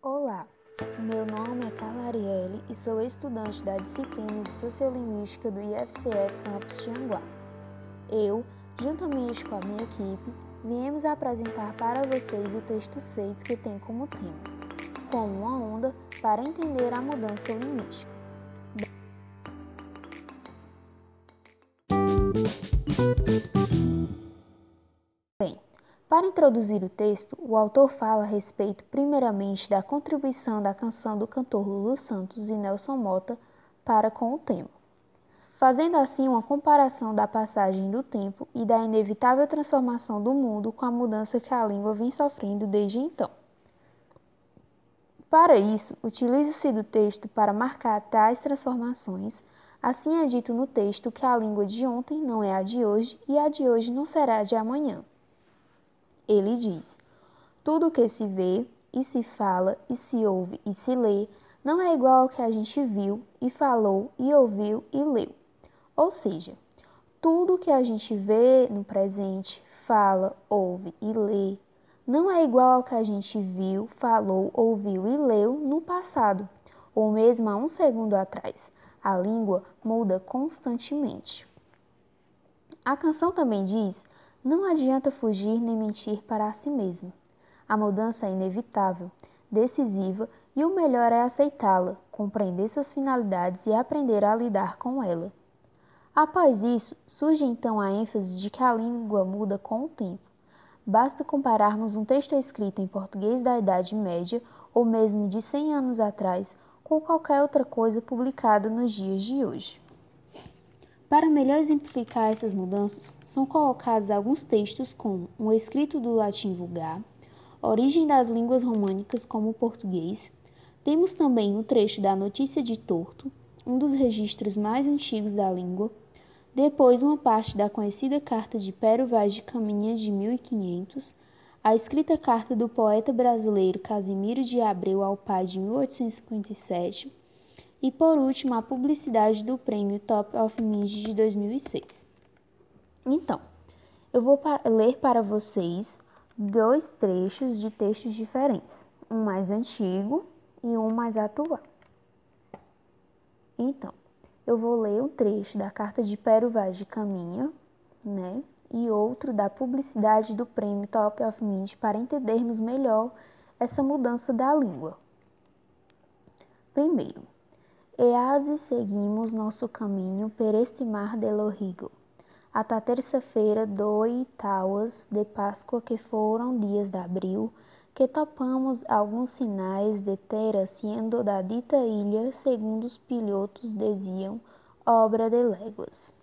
Olá, meu nome é Carla Arielle e sou estudante da disciplina de Sociolinguística do IFCE Campus Tianguá. Eu, juntamente com a minha equipe, viemos apresentar para vocês o texto 6 que tem como tema Como uma onda para entender a mudança linguística. Introduzir o texto, o autor fala a respeito, primeiramente, da contribuição da canção do cantor Lulu Santos e Nelson Mota para com o tema, fazendo assim uma comparação da passagem do tempo e da inevitável transformação do mundo com a mudança que a língua vem sofrendo desde então. Para isso, utiliza-se do texto para marcar tais transformações. Assim é dito no texto que a língua de ontem não é a de hoje e a de hoje não será a de amanhã. Ele diz: Tudo o que se vê e se fala e se ouve e se lê não é igual ao que a gente viu e falou e ouviu e leu. Ou seja, tudo o que a gente vê no presente, fala, ouve e lê não é igual ao que a gente viu, falou, ouviu e leu no passado, ou mesmo há um segundo atrás. A língua muda constantemente. A canção também diz não adianta fugir nem mentir para si mesmo. A mudança é inevitável, decisiva e o melhor é aceitá-la, compreender suas finalidades e aprender a lidar com ela. Após isso, surge então a ênfase de que a língua muda com o tempo. Basta compararmos um texto escrito em português da Idade Média ou mesmo de 100 anos atrás com qualquer outra coisa publicada nos dias de hoje. Para melhor exemplificar essas mudanças, são colocados alguns textos como o escrito do latim vulgar, origem das línguas românicas como o português. Temos também o trecho da Notícia de Torto, um dos registros mais antigos da língua. Depois, uma parte da conhecida carta de Pero Vaz de Caminha de 1500, a escrita carta do poeta brasileiro Casimiro de Abreu ao pai de 1857 e por último, a publicidade do prêmio Top of Mind de 2006. Então, eu vou ler para vocês dois trechos de textos diferentes, um mais antigo e um mais atual. Então, eu vou ler um trecho da carta de Pero Vaz de Caminha, né? E outro da publicidade do prêmio Top of Mind para entendermos melhor essa mudança da língua. Primeiro, e seguimos nosso caminho por este mar de Lorigo, até terça-feira do oitavas de Páscoa, que foram dias de abril, que topamos alguns sinais de ter sendo da dita ilha, segundo os pilotos diziam, obra de léguas.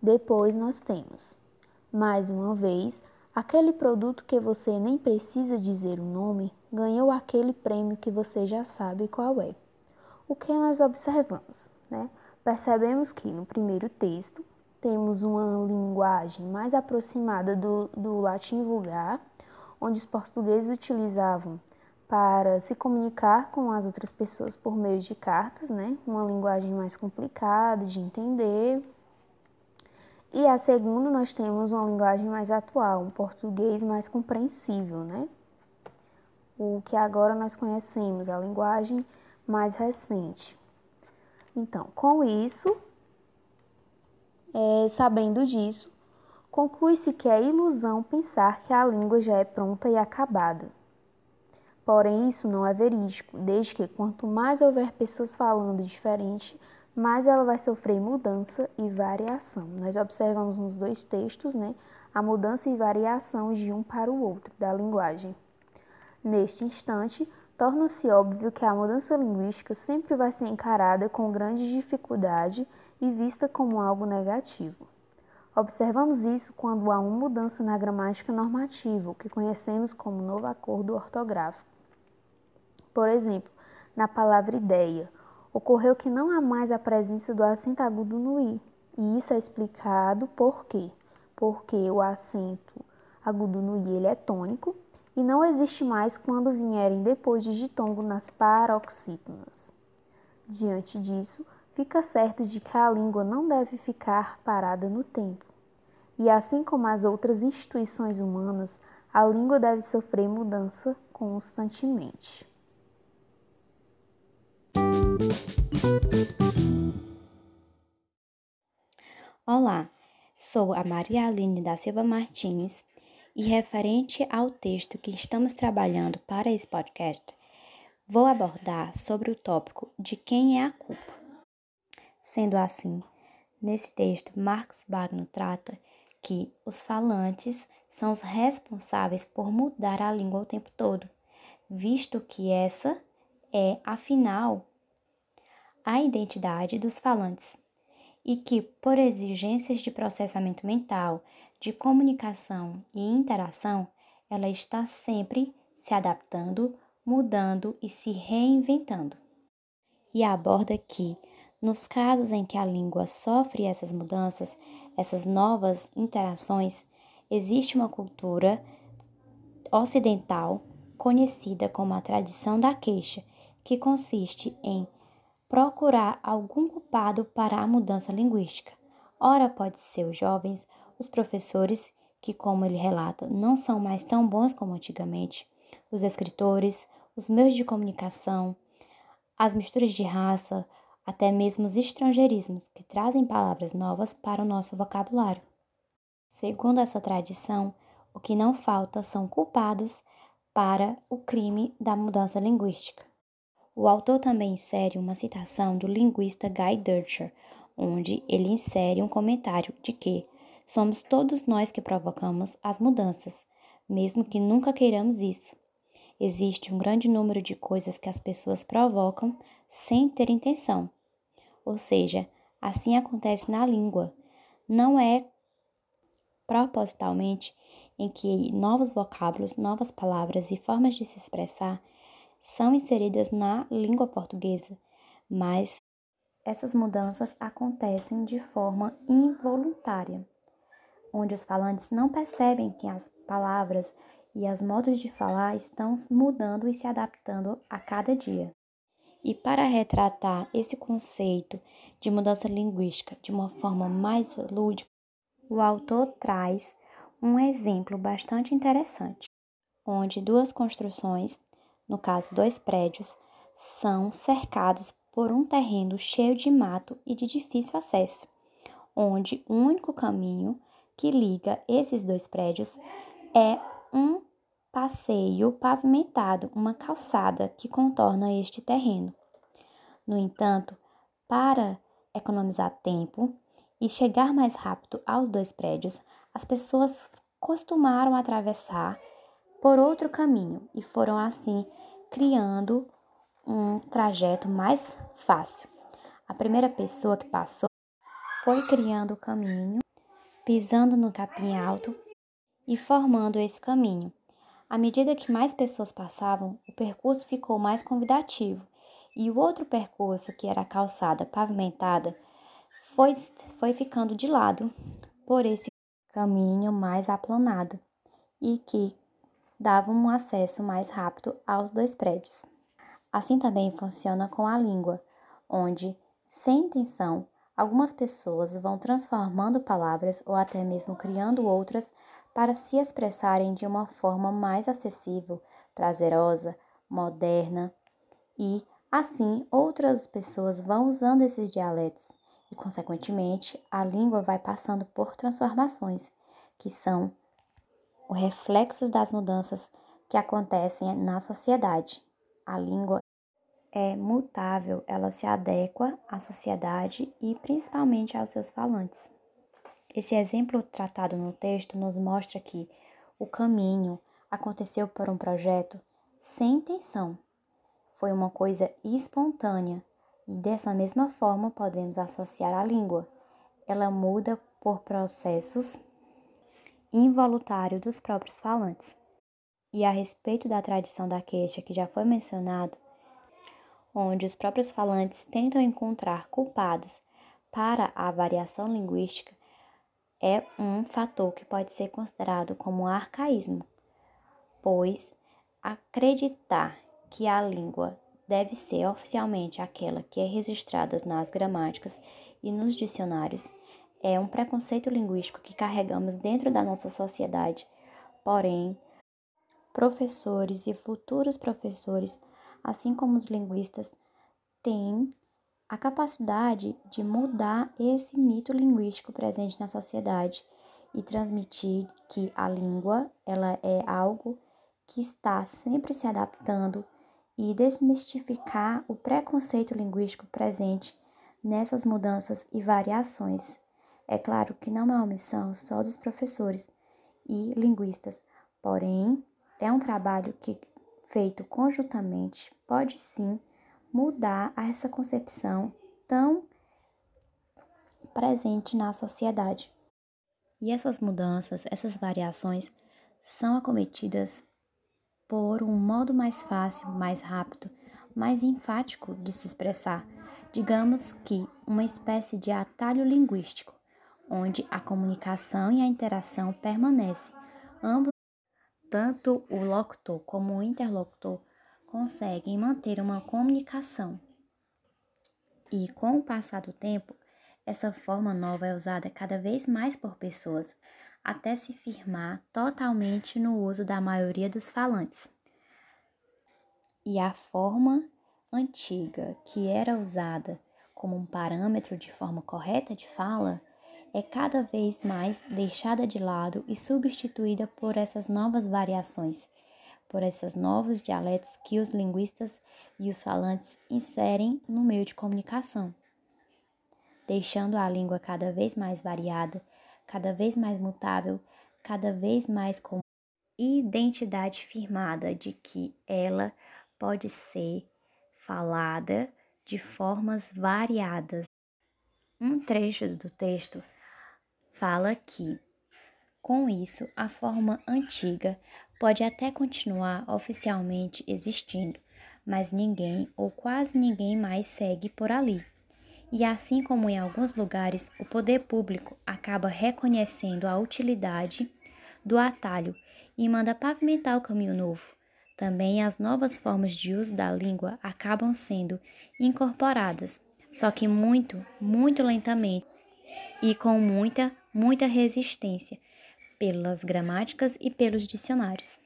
Depois nós temos, mais uma vez, aquele produto que você nem precisa dizer o nome, ganhou aquele prêmio que você já sabe qual é o que nós observamos? Né? Percebemos que no primeiro texto temos uma linguagem mais aproximada do, do latim vulgar, onde os portugueses utilizavam para se comunicar com as outras pessoas por meio de cartas, né? Uma linguagem mais complicada de entender. E a segunda nós temos uma linguagem mais atual, um português mais compreensível, né? O que agora nós conhecemos, a linguagem mais recente. Então, com isso, é, sabendo disso, conclui-se que é ilusão pensar que a língua já é pronta e acabada. Porém, isso não é verídico, desde que quanto mais houver pessoas falando diferente, mais ela vai sofrer mudança e variação. Nós observamos nos dois textos né, a mudança e variação de um para o outro da linguagem. Neste instante, torna-se óbvio que a mudança linguística sempre vai ser encarada com grande dificuldade e vista como algo negativo. Observamos isso quando há uma mudança na gramática normativa, que conhecemos como novo acordo ortográfico. Por exemplo, na palavra ideia, ocorreu que não há mais a presença do acento agudo no i, e isso é explicado por quê? Porque o acento agudo no i ele é tônico e não existe mais quando vierem depois de ditongo nas paroxítonas. Diante disso, fica certo de que a língua não deve ficar parada no tempo. E assim como as outras instituições humanas, a língua deve sofrer mudança constantemente. Olá, sou a Maria Aline da Silva Martins e referente ao texto que estamos trabalhando para esse podcast, vou abordar sobre o tópico de quem é a culpa. Sendo assim, nesse texto, Marx Wagner trata que os falantes são os responsáveis por mudar a língua o tempo todo, visto que essa é, afinal, a identidade dos falantes e que, por exigências de processamento mental, de comunicação e interação, ela está sempre se adaptando, mudando e se reinventando. E aborda que, nos casos em que a língua sofre essas mudanças, essas novas interações, existe uma cultura ocidental conhecida como a tradição da queixa, que consiste em procurar algum culpado para a mudança linguística. Ora, pode ser os jovens, os professores, que, como ele relata, não são mais tão bons como antigamente, os escritores, os meios de comunicação, as misturas de raça, até mesmo os estrangeirismos, que trazem palavras novas para o nosso vocabulário. Segundo essa tradição, o que não falta são culpados para o crime da mudança linguística. O autor também insere uma citação do linguista Guy Dutcher, onde ele insere um comentário de que somos todos nós que provocamos as mudanças, mesmo que nunca queiramos isso. Existe um grande número de coisas que as pessoas provocam sem ter intenção. Ou seja, assim acontece na língua. Não é propositalmente em que novos vocábulos, novas palavras e formas de se expressar são inseridas na língua portuguesa, mas essas mudanças acontecem de forma involuntária, onde os falantes não percebem que as palavras e os modos de falar estão mudando e se adaptando a cada dia. E para retratar esse conceito de mudança linguística de uma forma mais lúdica, o autor traz um exemplo bastante interessante, onde duas construções, no caso dois prédios, são cercados por um terreno cheio de mato e de difícil acesso, onde o único caminho que liga esses dois prédios é um passeio pavimentado, uma calçada que contorna este terreno. No entanto, para economizar tempo e chegar mais rápido aos dois prédios, as pessoas costumaram atravessar por outro caminho e foram assim criando um trajeto mais fácil. A primeira pessoa que passou foi criando o caminho, pisando no capim alto e formando esse caminho. À medida que mais pessoas passavam, o percurso ficou mais convidativo e o outro percurso, que era a calçada pavimentada, foi, foi ficando de lado por esse caminho mais aplanado e que dava um acesso mais rápido aos dois prédios. Assim também funciona com a língua, onde, sem intenção, algumas pessoas vão transformando palavras ou até mesmo criando outras para se expressarem de uma forma mais acessível, prazerosa, moderna e assim outras pessoas vão usando esses dialetos e, consequentemente, a língua vai passando por transformações, que são os reflexos das mudanças que acontecem na sociedade. A língua é mutável, ela se adequa à sociedade e principalmente aos seus falantes. Esse exemplo tratado no texto nos mostra que o caminho aconteceu por um projeto sem intenção. Foi uma coisa espontânea, e dessa mesma forma podemos associar a língua. Ela muda por processos involuntários dos próprios falantes. E a respeito da tradição da queixa que já foi mencionado, onde os próprios falantes tentam encontrar culpados para a variação linguística, é um fator que pode ser considerado como arcaísmo, pois acreditar que a língua deve ser oficialmente aquela que é registrada nas gramáticas e nos dicionários. É um preconceito linguístico que carregamos dentro da nossa sociedade. Porém, professores e futuros professores, assim como os linguistas, tem a capacidade de mudar esse mito linguístico presente na sociedade e transmitir que a língua ela é algo que está sempre se adaptando e desmistificar o preconceito linguístico presente nessas mudanças e variações. É claro que não é uma missão só dos professores e linguistas, porém é um trabalho que feito conjuntamente pode sim mudar essa concepção tão presente na sociedade. E essas mudanças, essas variações são acometidas por um modo mais fácil, mais rápido, mais enfático de se expressar, digamos que uma espécie de atalho linguístico, onde a comunicação e a interação permanecem. Ambos, tanto o locutor como o interlocutor, conseguem manter uma comunicação. E com o passar do tempo, essa forma nova é usada cada vez mais por pessoas, até se firmar totalmente no uso da maioria dos falantes. E a forma antiga, que era usada como um parâmetro de forma correta de fala, é cada vez mais deixada de lado e substituída por essas novas variações, por esses novos dialetos que os linguistas e os falantes inserem no meio de comunicação deixando a língua cada vez mais variada, cada vez mais mutável, cada vez mais com identidade firmada de que ela pode ser falada de formas variadas. Um trecho do texto fala que, com isso, a forma antiga pode até continuar oficialmente existindo, mas ninguém ou quase ninguém mais segue por ali. E assim como em alguns lugares, o poder público acaba reconhecendo a utilidade do atalho e manda pavimentar o caminho novo. Também as novas formas de uso da língua acabam sendo incorporadas, só que muito, muito lentamente e com muita, muita resistência pelas gramáticas e pelos dicionários.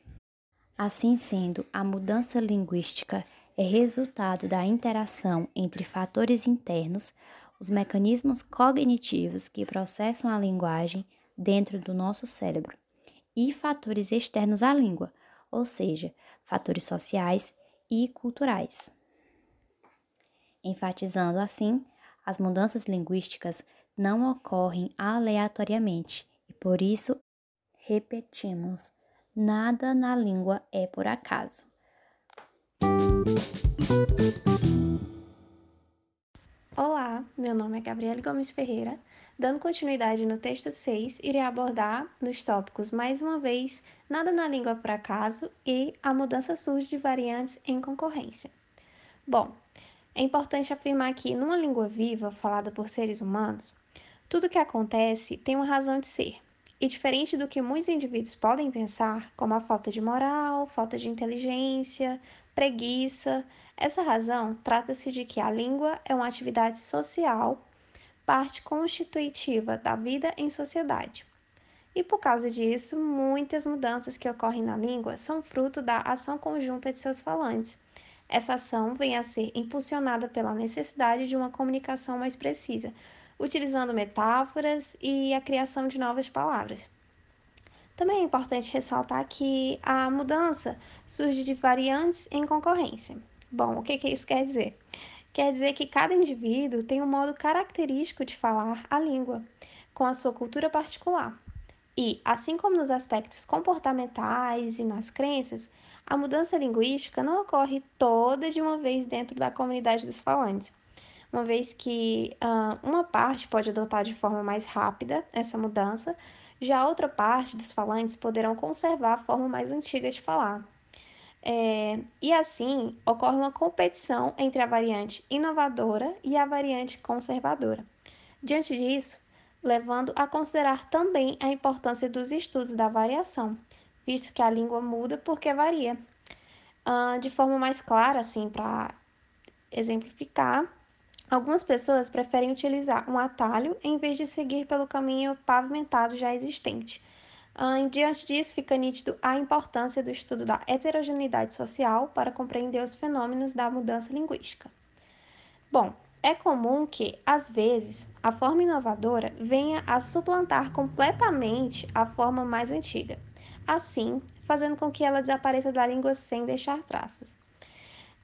Assim sendo, a mudança linguística é resultado da interação entre fatores internos, os mecanismos cognitivos que processam a linguagem dentro do nosso cérebro, e fatores externos à língua, ou seja, fatores sociais e culturais. Enfatizando assim, as mudanças linguísticas não ocorrem aleatoriamente e por isso repetimos: nada na língua é por acaso. Olá, meu nome é Gabriele Gomes Ferreira. Dando continuidade no texto 6, irei abordar nos tópicos mais uma vez nada na língua por acaso e a mudança surge de variantes em concorrência. Bom, é importante afirmar que numa língua viva falada por seres humanos, tudo que acontece tem uma razão de ser. E diferente do que muitos indivíduos podem pensar, como a falta de moral, falta de inteligência, preguiça. Essa razão trata-se de que a língua é uma atividade social, parte constitutiva da vida em sociedade. E por causa disso, muitas mudanças que ocorrem na língua são fruto da ação conjunta de seus falantes. Essa ação vem a ser impulsionada pela necessidade de uma comunicação mais precisa, utilizando metáforas e a criação de novas palavras. Também é importante ressaltar que a mudança surge de variantes em concorrência. Bom, o que, que isso quer dizer? Quer dizer que cada indivíduo tem um modo característico de falar a língua, com a sua cultura particular. E, assim como nos aspectos comportamentais e nas crenças, a mudança linguística não ocorre toda de uma vez dentro da comunidade dos falantes, uma vez que uh, uma parte pode adotar de forma mais rápida essa mudança, já outra parte dos falantes poderão conservar a forma mais antiga de falar. É, e assim ocorre uma competição entre a variante inovadora e a variante conservadora. Diante disso, levando a considerar também a importância dos estudos da variação, visto que a língua muda porque varia. Uh, de forma mais clara, assim, para exemplificar, Algumas pessoas preferem utilizar um atalho em vez de seguir pelo caminho pavimentado já existente. Uh, diante disso, fica nítido a importância do estudo da heterogeneidade social para compreender os fenômenos da mudança linguística. Bom, é comum que, às vezes, a forma inovadora venha a suplantar completamente a forma mais antiga, assim, fazendo com que ela desapareça da língua sem deixar traças.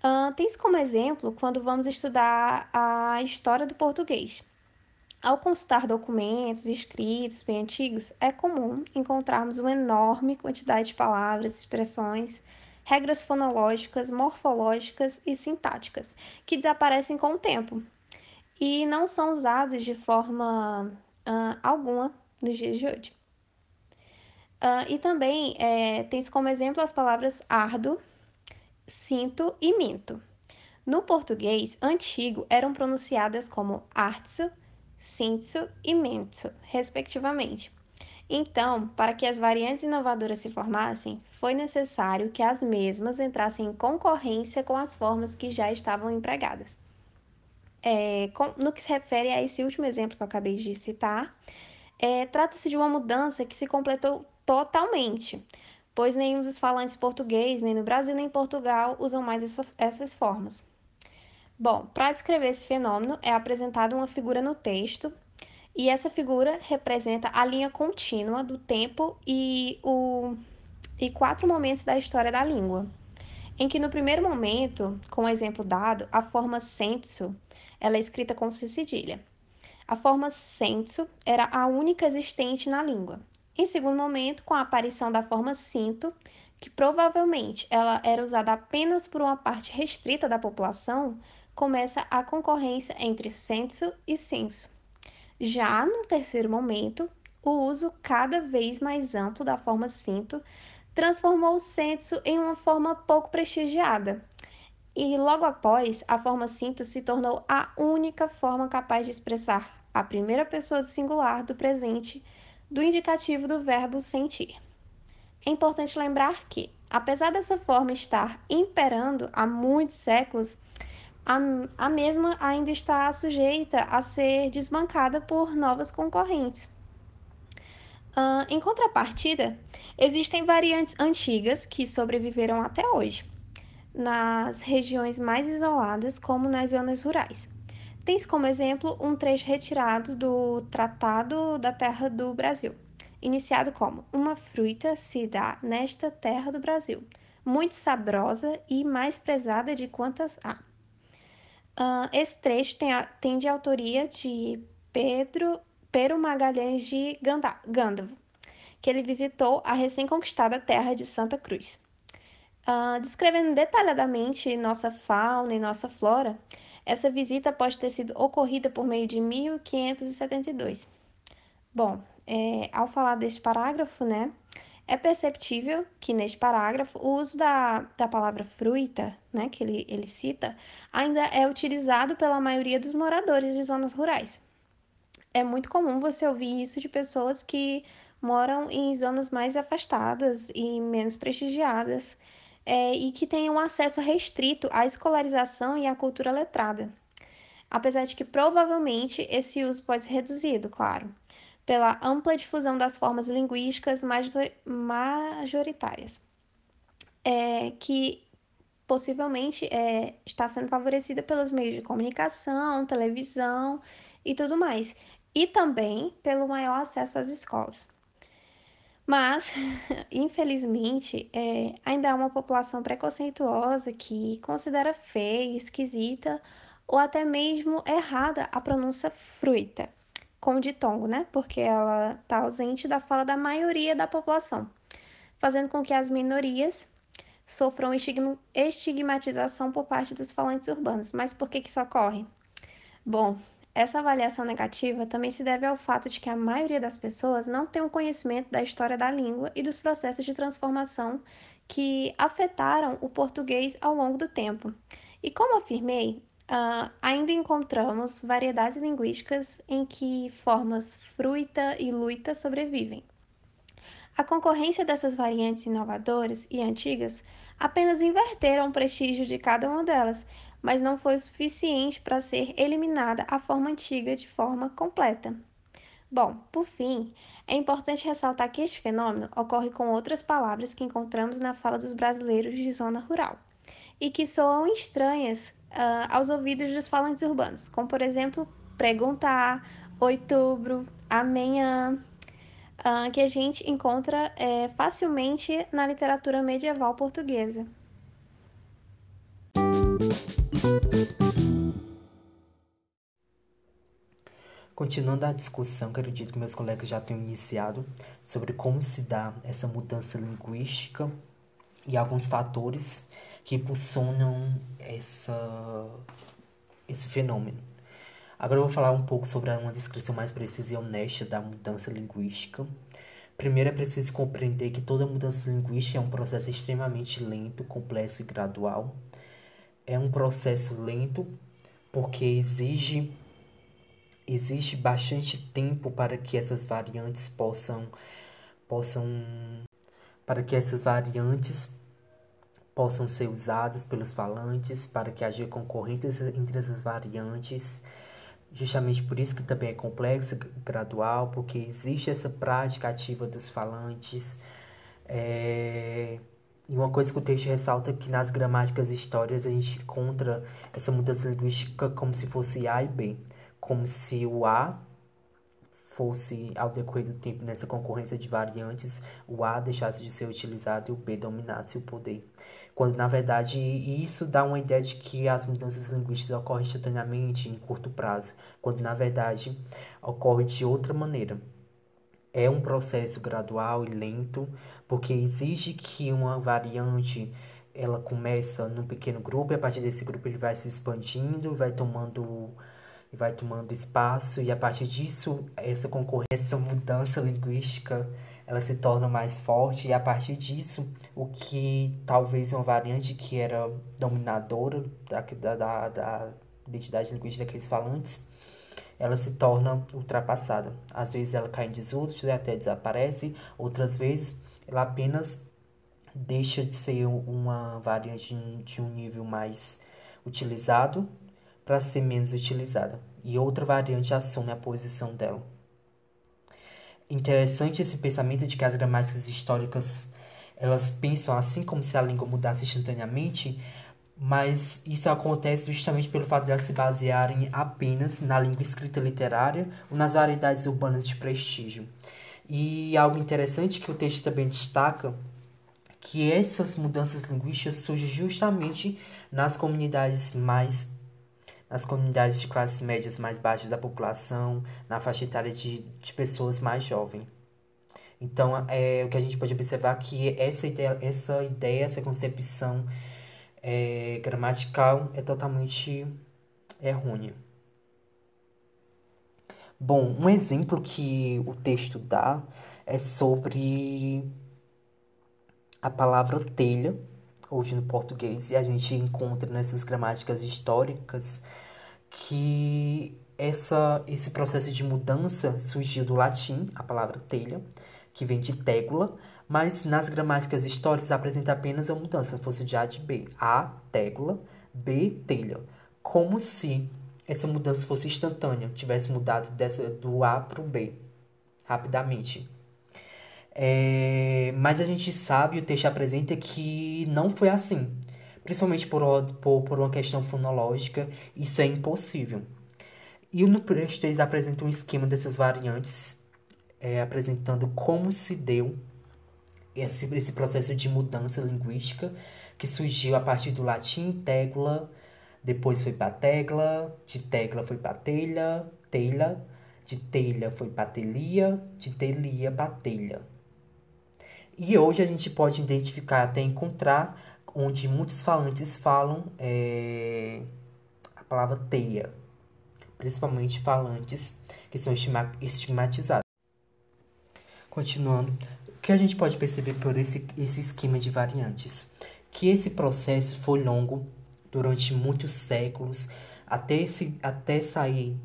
Uh, Tem-se como exemplo quando vamos estudar a história do português. Ao consultar documentos escritos bem antigos, é comum encontrarmos uma enorme quantidade de palavras, expressões, regras fonológicas, morfológicas e sintáticas, que desaparecem com o tempo e não são usados de forma uh, alguma nos dias de hoje. Uh, e também é, tem-se como exemplo as palavras ardo, sinto e minto. No português antigo eram pronunciadas como artso, sintso e mentso, respectivamente. Então, para que as variantes inovadoras se formassem, foi necessário que as mesmas entrassem em concorrência com as formas que já estavam empregadas. É, com, no que se refere a esse último exemplo que eu acabei de citar, é, trata-se de uma mudança que se completou totalmente, pois nenhum dos falantes português, nem no Brasil nem em Portugal, usam mais essa, essas formas. Bom, para descrever esse fenômeno, é apresentada uma figura no texto, e essa figura representa a linha contínua do tempo e, o, e quatro momentos da história da língua. Em que no primeiro momento, com o exemplo dado, a forma senso ela é escrita com cedilha. A forma senso era a única existente na língua. Em segundo momento, com a aparição da forma cinto, que provavelmente ela era usada apenas por uma parte restrita da população, começa a concorrência entre senso e senso. Já no terceiro momento, o uso cada vez mais amplo da forma cinto transformou o senso em uma forma pouco prestigiada. E logo após, a forma cinto se tornou a única forma capaz de expressar a primeira pessoa do singular do presente do indicativo do verbo sentir. É importante lembrar que, apesar dessa forma estar imperando há muitos séculos, a, a mesma ainda está sujeita a ser desbancada por novas concorrentes. Uh, em contrapartida, existem variantes antigas que sobreviveram até hoje, nas regiões mais isoladas, como nas zonas rurais. Tens como exemplo um trecho retirado do Tratado da Terra do Brasil, iniciado como uma fruta se dá nesta terra do Brasil, muito saborosa e mais prezada de quantas há. Uh, esse trecho tem, a, tem de autoria de Pedro Pero Magalhães de Gândavo, que ele visitou a recém-conquistada terra de Santa Cruz. Uh, descrevendo detalhadamente nossa fauna e nossa flora, essa visita pode ter sido ocorrida por meio de 1572. Bom, é, ao falar deste parágrafo, né, é perceptível que neste parágrafo o uso da, da palavra fruta, né, que ele, ele cita, ainda é utilizado pela maioria dos moradores de zonas rurais. É muito comum você ouvir isso de pessoas que moram em zonas mais afastadas e menos prestigiadas é, e que tenham acesso restrito à escolarização e à cultura letrada. Apesar de que provavelmente esse uso pode ser reduzido, claro pela ampla difusão das formas linguísticas majoritárias, é, que possivelmente é, está sendo favorecida pelos meios de comunicação, televisão e tudo mais, e também pelo maior acesso às escolas. Mas, infelizmente, é, ainda há uma população preconceituosa que considera feia, esquisita ou até mesmo errada a pronúncia fruita com ditongo, né? Porque ela está ausente da fala da maioria da população, fazendo com que as minorias sofram estigmatização por parte dos falantes urbanos. Mas por que, que isso ocorre? Bom, essa avaliação negativa também se deve ao fato de que a maioria das pessoas não tem um conhecimento da história da língua e dos processos de transformação que afetaram o português ao longo do tempo. E como afirmei, Uh, ainda encontramos variedades linguísticas em que formas fruita e luita sobrevivem. A concorrência dessas variantes inovadoras e antigas apenas inverteram o prestígio de cada uma delas, mas não foi o suficiente para ser eliminada a forma antiga de forma completa. Bom, por fim, é importante ressaltar que este fenômeno ocorre com outras palavras que encontramos na fala dos brasileiros de zona rural e que soam estranhas uh, aos ouvidos dos falantes urbanos, como por exemplo perguntar, outubro, amanhã, uh, que a gente encontra é, facilmente na literatura medieval portuguesa. Continuando a discussão que acredito que meus colegas já tenham iniciado sobre como se dá essa mudança linguística e alguns fatores que impulsionam essa, esse fenômeno. Agora eu vou falar um pouco sobre uma descrição mais precisa e honesta da mudança linguística. Primeiro é preciso compreender que toda mudança linguística é um processo extremamente lento, complexo e gradual. É um processo lento porque exige existe bastante tempo para que essas variantes possam possam para que essas variantes possam ser usadas pelos falantes para que haja concorrência entre essas variantes. Justamente por isso que também é complexo gradual porque existe essa prática ativa dos falantes é... E uma coisa que o texto ressalta é que nas gramáticas e histórias a gente encontra essa mudança linguística como se fosse A e B como se o A fosse, ao decorrer do tempo, nessa concorrência de variantes, o A deixasse de ser utilizado e o B dominasse o poder. Quando, na verdade, isso dá uma ideia de que as mudanças linguísticas ocorrem instantaneamente, em curto prazo, quando, na verdade, ocorre de outra maneira. É um processo gradual e lento, porque exige que uma variante ela começa num pequeno grupo e a partir desse grupo ele vai se expandindo, vai tomando vai tomando espaço e a partir disso essa concorrência, essa mudança linguística, ela se torna mais forte e a partir disso o que talvez uma variante que era dominadora da, da, da identidade linguística daqueles falantes, ela se torna ultrapassada. Às vezes ela cai em desuso e até desaparece, outras vezes ela apenas deixa de ser uma variante de um nível mais utilizado para ser menos utilizada, e outra variante assume a posição dela. Interessante esse pensamento de que as gramáticas históricas elas pensam assim como se a língua mudasse instantaneamente, mas isso acontece justamente pelo fato de elas se basearem apenas na língua escrita literária ou nas variedades urbanas de prestígio. E algo interessante que o texto também destaca que essas mudanças linguísticas surgem justamente nas comunidades mais nas comunidades de classes médias mais baixas da população, na faixa etária de, de pessoas mais jovens. Então, é, o que a gente pode observar é que essa ideia, essa, ideia, essa concepção é, gramatical é totalmente errônea. Bom, um exemplo que o texto dá é sobre a palavra telha, hoje no português, e a gente encontra nessas gramáticas históricas que essa, esse processo de mudança surgiu do latim, a palavra telha, que vem de tégula, mas nas gramáticas históricas apresenta apenas a mudança, fosse de A de B. A, tégula, B, telha. Como se essa mudança fosse instantânea, tivesse mudado dessa, do A para o B, rapidamente. É, mas a gente sabe, o texto apresenta que não foi assim. Principalmente por, por, por uma questão fonológica, isso é impossível. E no texto eles apresentam um esquema dessas variantes, é, apresentando como se deu esse, esse processo de mudança linguística que surgiu a partir do latim tegla, depois foi para tegla, de tegla foi para telha, telha, de telha foi para telia, de telia para telha. E hoje a gente pode identificar até encontrar onde muitos falantes falam é, a palavra teia, principalmente falantes que são estigmatizados. Continuando, o que a gente pode perceber por esse, esse esquema de variantes? Que esse processo foi longo durante muitos séculos, até, esse, até sair,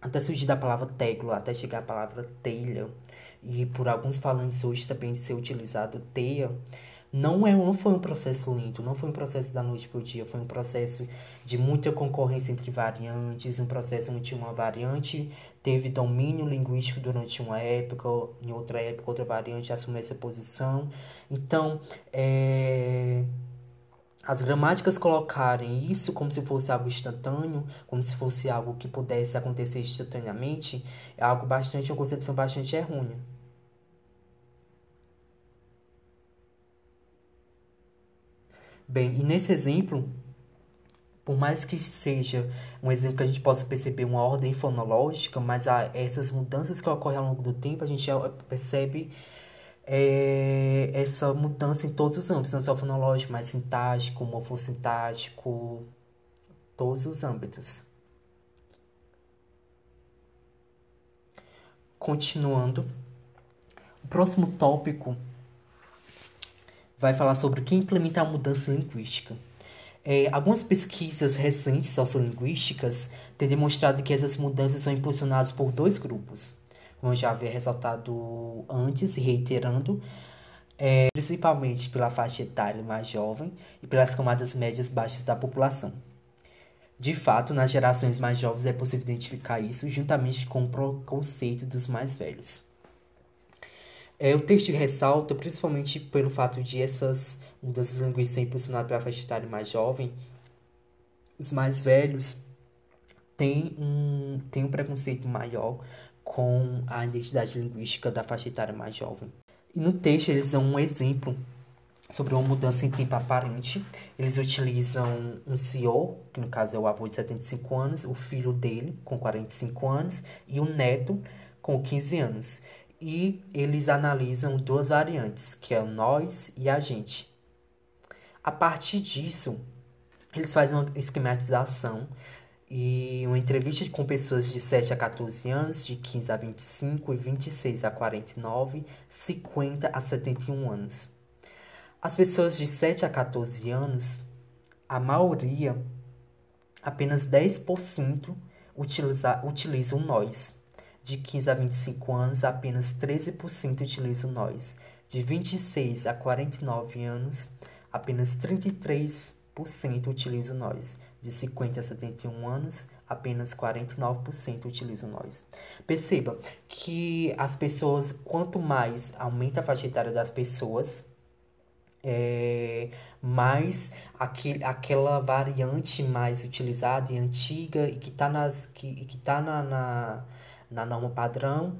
até surgir da palavra tégula, até chegar a palavra telha, e por alguns falantes hoje também ser utilizado teia, não, é, não foi um processo lento, não foi um processo da noite para o dia, foi um processo de muita concorrência entre variantes, um processo onde uma variante teve domínio linguístico durante uma época, em outra época outra variante assumiu essa posição. Então, é, as gramáticas colocarem isso como se fosse algo instantâneo, como se fosse algo que pudesse acontecer instantaneamente, é algo bastante, uma concepção bastante errônea. Bem, e nesse exemplo, por mais que seja um exemplo que a gente possa perceber uma ordem fonológica, mas há essas mudanças que ocorrem ao longo do tempo, a gente percebe é, essa mudança em todos os âmbitos, não só fonológico, mas sintático, morfossintático, todos os âmbitos. Continuando, o próximo tópico vai falar sobre o que implementa a mudança linguística. É, algumas pesquisas recentes sociolinguísticas têm demonstrado que essas mudanças são impulsionadas por dois grupos como eu já havia ressaltado antes e reiterando, é, principalmente pela faixa etária mais jovem e pelas camadas médias baixas da população. De fato, nas gerações mais jovens é possível identificar isso juntamente com o preconceito dos mais velhos. É, o texto ressalta, principalmente pelo fato de essas mudanças linguísticas serem impulsionadas pela faixa etária mais jovem, os mais velhos têm um, têm um preconceito maior com a identidade linguística da faixa etária mais jovem. E no texto eles dão um exemplo sobre uma mudança em tempo aparente. Eles utilizam um CEO, que no caso é o avô de 75 anos, o filho dele com 45 anos e o neto com 15 anos. E eles analisam duas variantes, que é o nós e a gente. A partir disso, eles fazem uma esquematização e uma entrevista com pessoas de 7 a 14 anos, de 15 a 25 e 26 a 49, 50 a 71 anos. As pessoas de 7 a 14 anos, a maioria, apenas 10% utiliza, utilizam nós. De 15 a 25 anos, apenas 13% utilizam nós. De 26 a 49 anos, apenas 33% utilizam nós de 50 a 71 anos, apenas 49% utilizam nós. Perceba que as pessoas, quanto mais aumenta a faixa etária das pessoas, é, mais aquele, aquela variante mais utilizada e antiga e que está que, que tá na, na, na norma padrão,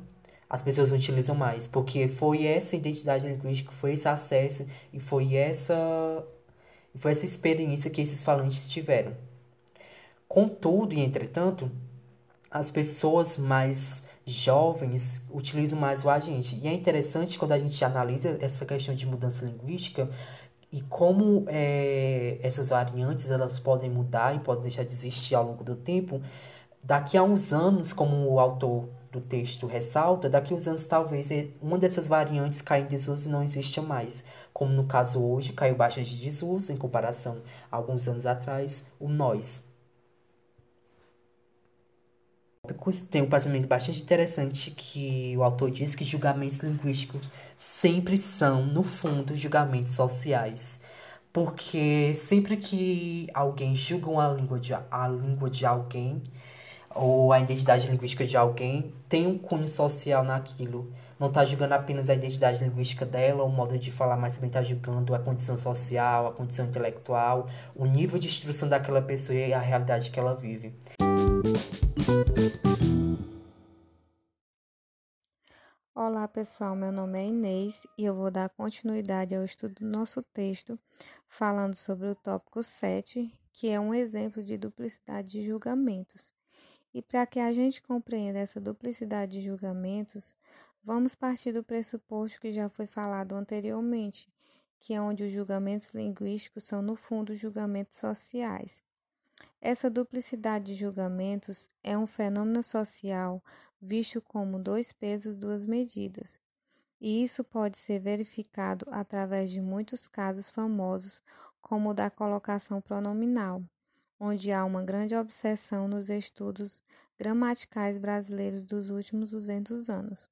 as pessoas utilizam mais, porque foi essa identidade linguística, foi esse acesso e foi essa, foi essa experiência que esses falantes tiveram. Contudo e entretanto, as pessoas mais jovens utilizam mais o agente. E é interessante quando a gente analisa essa questão de mudança linguística e como é, essas variantes elas podem mudar e podem deixar de existir ao longo do tempo. Daqui a uns anos, como o autor do texto ressalta, daqui a uns anos talvez uma dessas variantes caia em desuso e não exista mais. Como no caso hoje, caiu bastante de desuso em comparação a alguns anos atrás, o nós tem um pensamento bastante interessante que o autor diz que julgamentos linguísticos sempre são, no fundo, julgamentos sociais. Porque sempre que alguém julga uma língua de, a língua de alguém, ou a identidade linguística de alguém, tem um cunho social naquilo. Não está julgando apenas a identidade linguística dela, o modo de falar, mas também está julgando a condição social, a condição intelectual, o nível de instrução daquela pessoa e a realidade que ela vive. Olá pessoal, meu nome é Inês e eu vou dar continuidade ao estudo do nosso texto, falando sobre o tópico 7, que é um exemplo de duplicidade de julgamentos. E para que a gente compreenda essa duplicidade de julgamentos, vamos partir do pressuposto que já foi falado anteriormente, que é onde os julgamentos linguísticos são, no fundo, julgamentos sociais. Essa duplicidade de julgamentos é um fenômeno social visto como dois pesos, duas medidas. E isso pode ser verificado através de muitos casos famosos, como o da colocação pronominal, onde há uma grande obsessão nos estudos gramaticais brasileiros dos últimos 200 anos.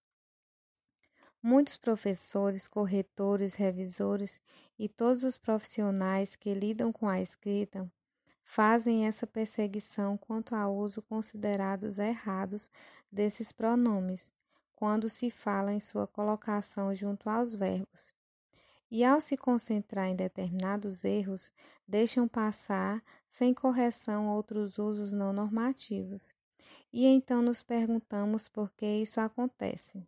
Muitos professores, corretores, revisores e todos os profissionais que lidam com a escrita fazem essa perseguição quanto ao uso considerados errados desses pronomes, quando se fala em sua colocação junto aos verbos. e, ao se concentrar em determinados erros, deixam passar sem correção outros usos não normativos. E então nos perguntamos por que isso acontece.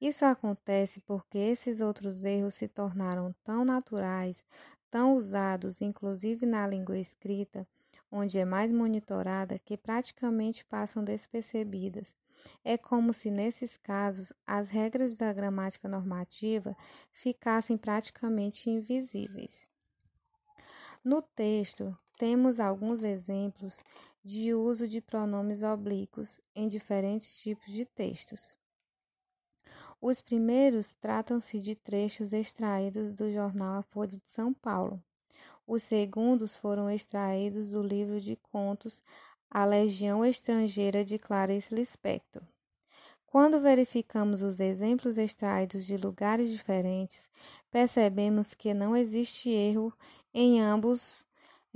Isso acontece porque esses outros erros se tornaram tão naturais, tão usados, inclusive na língua escrita, onde é mais monitorada, que praticamente passam despercebidas. É como se, nesses casos, as regras da gramática normativa ficassem praticamente invisíveis. No texto, temos alguns exemplos de uso de pronomes oblíquos em diferentes tipos de textos. Os primeiros tratam-se de trechos extraídos do jornal A Folha de São Paulo. Os segundos foram extraídos do livro de contos A Legião Estrangeira de Clarice Lispector. Quando verificamos os exemplos extraídos de lugares diferentes, percebemos que não existe erro em ambos,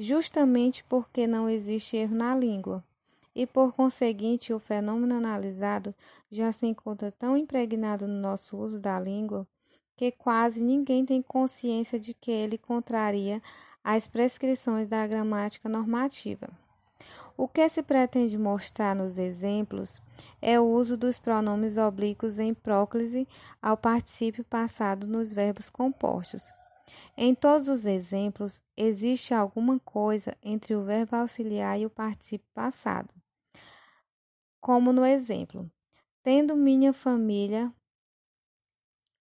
justamente porque não existe erro na língua. E por conseguinte, o fenômeno analisado já se encontra tão impregnado no nosso uso da língua que quase ninguém tem consciência de que ele contraria as prescrições da gramática normativa. O que se pretende mostrar nos exemplos é o uso dos pronomes oblíquos em próclise ao particípio passado nos verbos compostos. Em todos os exemplos, existe alguma coisa entre o verbo auxiliar e o particípio passado. Como no exemplo: tendo minha família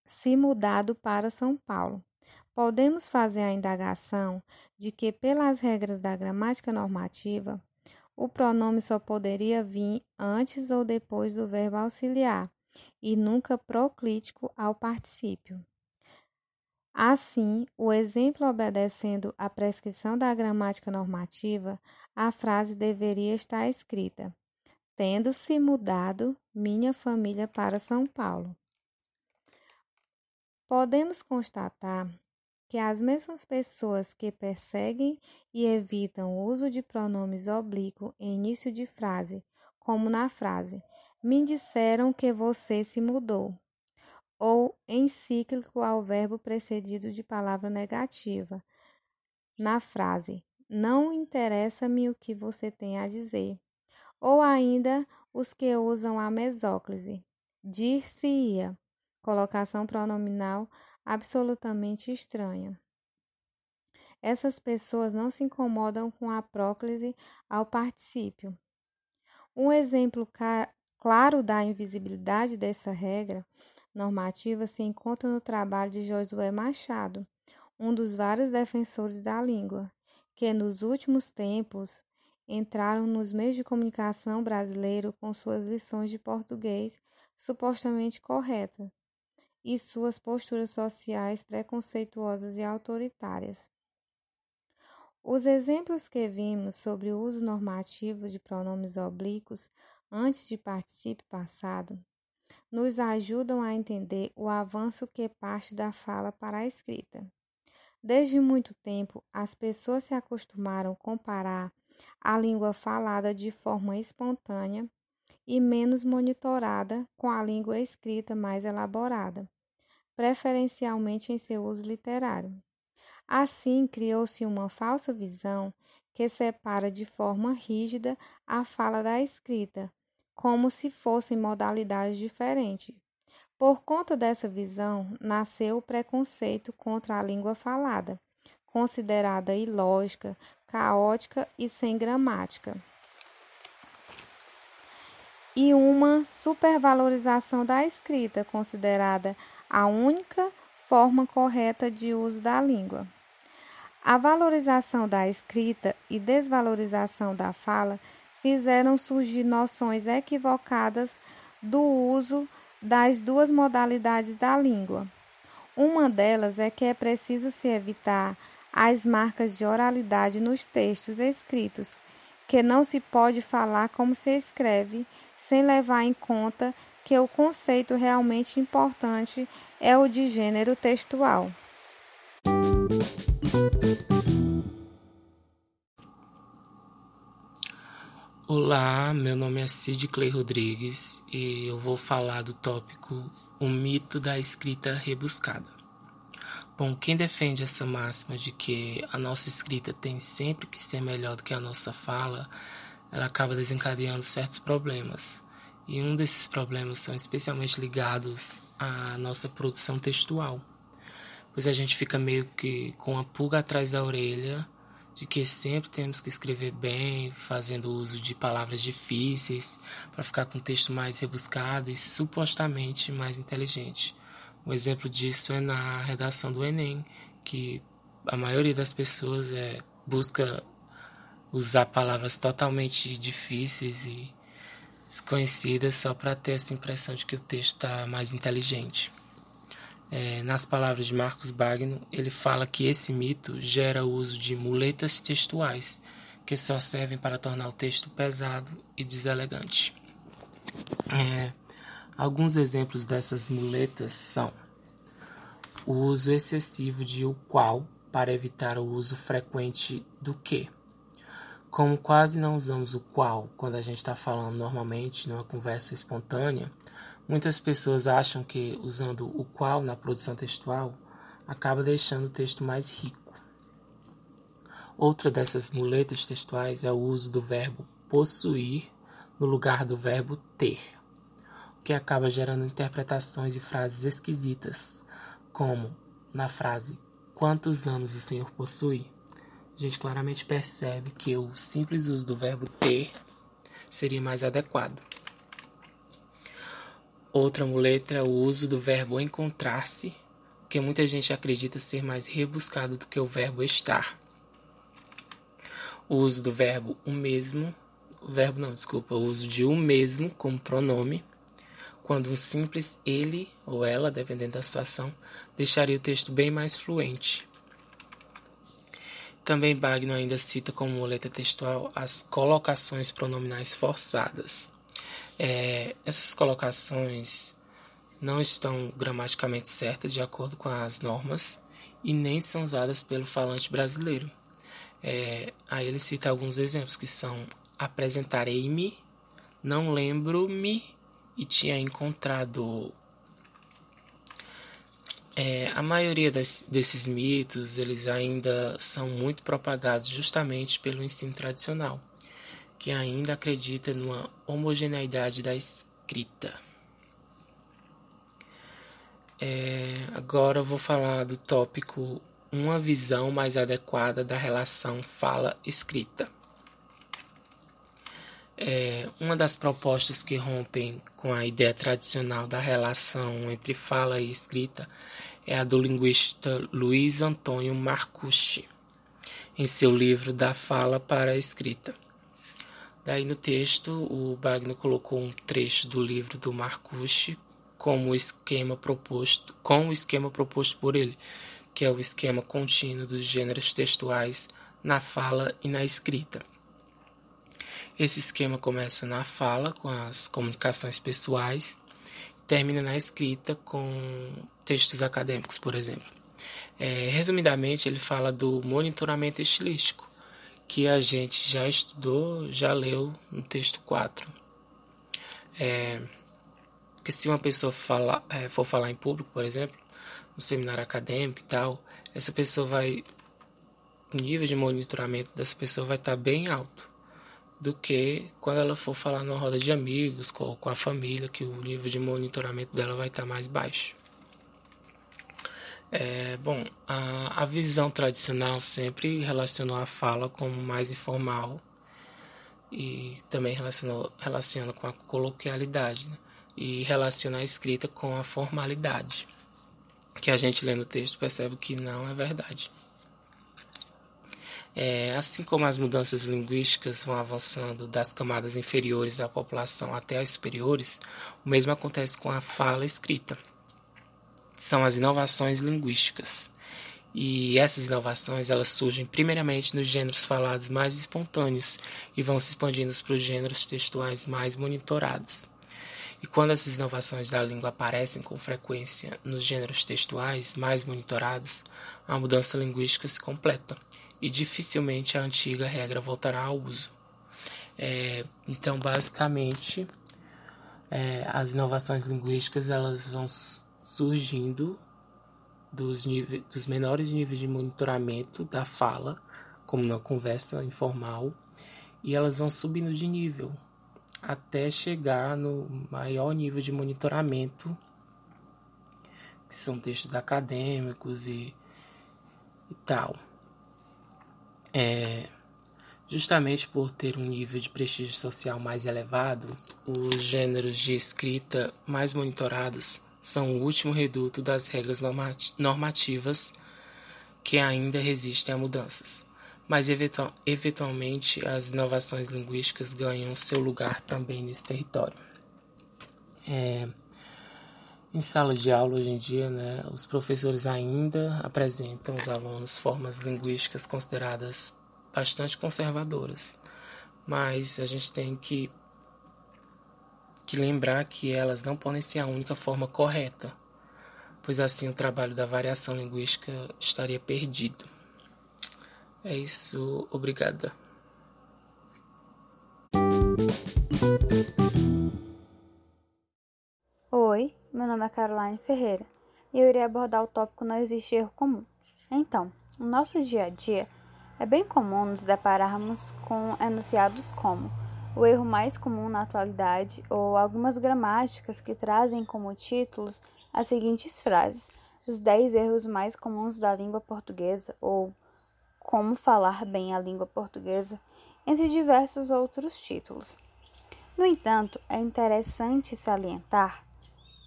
se mudado para São Paulo. Podemos fazer a indagação de que, pelas regras da gramática normativa, o pronome só poderia vir antes ou depois do verbo auxiliar e nunca proclítico ao particípio. Assim, o exemplo obedecendo à prescrição da gramática normativa, a frase deveria estar escrita: Tendo-se mudado minha família para São Paulo. Podemos constatar que as mesmas pessoas que perseguem e evitam o uso de pronomes oblíquos em início de frase, como na frase Me disseram que você se mudou, ou encíclico ao verbo precedido de palavra negativa, na frase Não interessa-me o que você tem a dizer, ou ainda os que usam a mesóclise, dir-se-ia, colocação pronominal absolutamente estranha. Essas pessoas não se incomodam com a próclise ao particípio. Um exemplo claro da invisibilidade dessa regra normativa se encontra no trabalho de Josué Machado, um dos vários defensores da língua, que nos últimos tempos entraram nos meios de comunicação brasileiro com suas lições de português supostamente corretas, e suas posturas sociais preconceituosas e autoritárias. Os exemplos que vimos sobre o uso normativo de pronomes oblíquos antes de particípio passado nos ajudam a entender o avanço que parte da fala para a escrita. Desde muito tempo, as pessoas se acostumaram a comparar a língua falada de forma espontânea e menos monitorada com a língua escrita mais elaborada, preferencialmente em seu uso literário. Assim, criou-se uma falsa visão que separa de forma rígida a fala da escrita, como se fossem modalidades diferentes. Por conta dessa visão, nasceu o preconceito contra a língua falada, considerada ilógica, caótica e sem gramática e uma supervalorização da escrita, considerada a única forma correta de uso da língua. A valorização da escrita e desvalorização da fala fizeram surgir noções equivocadas do uso das duas modalidades da língua. Uma delas é que é preciso se evitar as marcas de oralidade nos textos escritos, que não se pode falar como se escreve sem levar em conta que o conceito realmente importante é o de gênero textual. Olá, meu nome é Cid Clay Rodrigues e eu vou falar do tópico O mito da escrita rebuscada. Bom, quem defende essa máxima de que a nossa escrita tem sempre que ser melhor do que a nossa fala, ela acaba desencadeando certos problemas. E um desses problemas são especialmente ligados à nossa produção textual. Pois a gente fica meio que com a pulga atrás da orelha de que sempre temos que escrever bem, fazendo uso de palavras difíceis para ficar com um texto mais rebuscado e supostamente mais inteligente. Um exemplo disso é na redação do Enem, que a maioria das pessoas é, busca usar palavras totalmente difíceis e desconhecidas só para ter essa impressão de que o texto está mais inteligente. É, nas palavras de Marcos Bagno, ele fala que esse mito gera o uso de muletas textuais, que só servem para tornar o texto pesado e deselegante. É, alguns exemplos dessas muletas são o uso excessivo de o qual para evitar o uso frequente do que. Como quase não usamos o qual quando a gente está falando normalmente numa conversa espontânea, Muitas pessoas acham que usando o qual na produção textual acaba deixando o texto mais rico. Outra dessas muletas textuais é o uso do verbo possuir no lugar do verbo ter, o que acaba gerando interpretações e frases esquisitas, como na frase quantos anos o senhor possui? A gente claramente percebe que o simples uso do verbo ter seria mais adequado. Outra muleta é o uso do verbo encontrar-se, que muita gente acredita ser mais rebuscado do que o verbo estar. O uso do verbo o mesmo, o verbo não, desculpa, o uso de o mesmo como pronome, quando um simples ele ou ela, dependendo da situação, deixaria o texto bem mais fluente. Também Bagno ainda cita como muleta textual as colocações pronominais forçadas. É, essas colocações não estão gramaticamente certas de acordo com as normas e nem são usadas pelo falante brasileiro. É, aí ele cita alguns exemplos que são apresentarei-me, não lembro-me e tinha encontrado. É, a maioria desses mitos eles ainda são muito propagados justamente pelo ensino tradicional que ainda acredita numa homogeneidade da escrita. É, agora eu vou falar do tópico uma visão mais adequada da relação fala-escrita. É, uma das propostas que rompem com a ideia tradicional da relação entre fala e escrita é a do linguista Luiz Antônio Marcucci, em seu livro Da Fala para a Escrita. Daí no texto, o Bagno colocou um trecho do livro do Marcucci como esquema proposto, com o esquema proposto por ele, que é o esquema contínuo dos gêneros textuais na fala e na escrita. Esse esquema começa na fala, com as comunicações pessoais, termina na escrita, com textos acadêmicos, por exemplo. É, resumidamente, ele fala do monitoramento estilístico, que a gente já estudou, já leu no texto 4. É, que se uma pessoa fala, é, for falar em público, por exemplo, no seminário acadêmico e tal, essa pessoa vai. O nível de monitoramento dessa pessoa vai estar bem alto do que quando ela for falar numa roda de amigos com, com a família, que o nível de monitoramento dela vai estar mais baixo. É, bom, a, a visão tradicional sempre relacionou a fala como mais informal e também relacionou, relaciona com a coloquialidade né? e relaciona a escrita com a formalidade, que a gente lendo o texto percebe que não é verdade. É, assim como as mudanças linguísticas vão avançando das camadas inferiores da população até as superiores, o mesmo acontece com a fala escrita são as inovações linguísticas. E essas inovações elas surgem primeiramente nos gêneros falados mais espontâneos e vão se expandindo para os gêneros textuais mais monitorados. E quando essas inovações da língua aparecem com frequência nos gêneros textuais mais monitorados, a mudança linguística se completa e dificilmente a antiga regra voltará ao uso. É, então, basicamente, é, as inovações linguísticas elas vão surgindo dos, dos menores níveis de monitoramento da fala, como na conversa informal, e elas vão subindo de nível até chegar no maior nível de monitoramento, que são textos acadêmicos e, e tal. É, justamente por ter um nível de prestígio social mais elevado, os gêneros de escrita mais monitorados são o último reduto das regras normativas que ainda resistem a mudanças mas eventualmente as inovações linguísticas ganham seu lugar também nesse território. É, em sala de aula hoje em dia, né, os professores ainda apresentam aos alunos formas linguísticas consideradas bastante conservadoras, mas a gente tem que, que lembrar que elas não podem ser a única forma correta, pois assim o trabalho da variação linguística estaria perdido. É isso, obrigada. Oi, meu nome é Caroline Ferreira e eu irei abordar o tópico Não existe erro comum. Então, no nosso dia a dia, é bem comum nos depararmos com enunciados como o erro mais comum na atualidade ou algumas gramáticas que trazem como títulos as seguintes frases: os 10 erros mais comuns da língua portuguesa ou como Falar Bem a Língua Portuguesa, entre diversos outros títulos. No entanto, é interessante salientar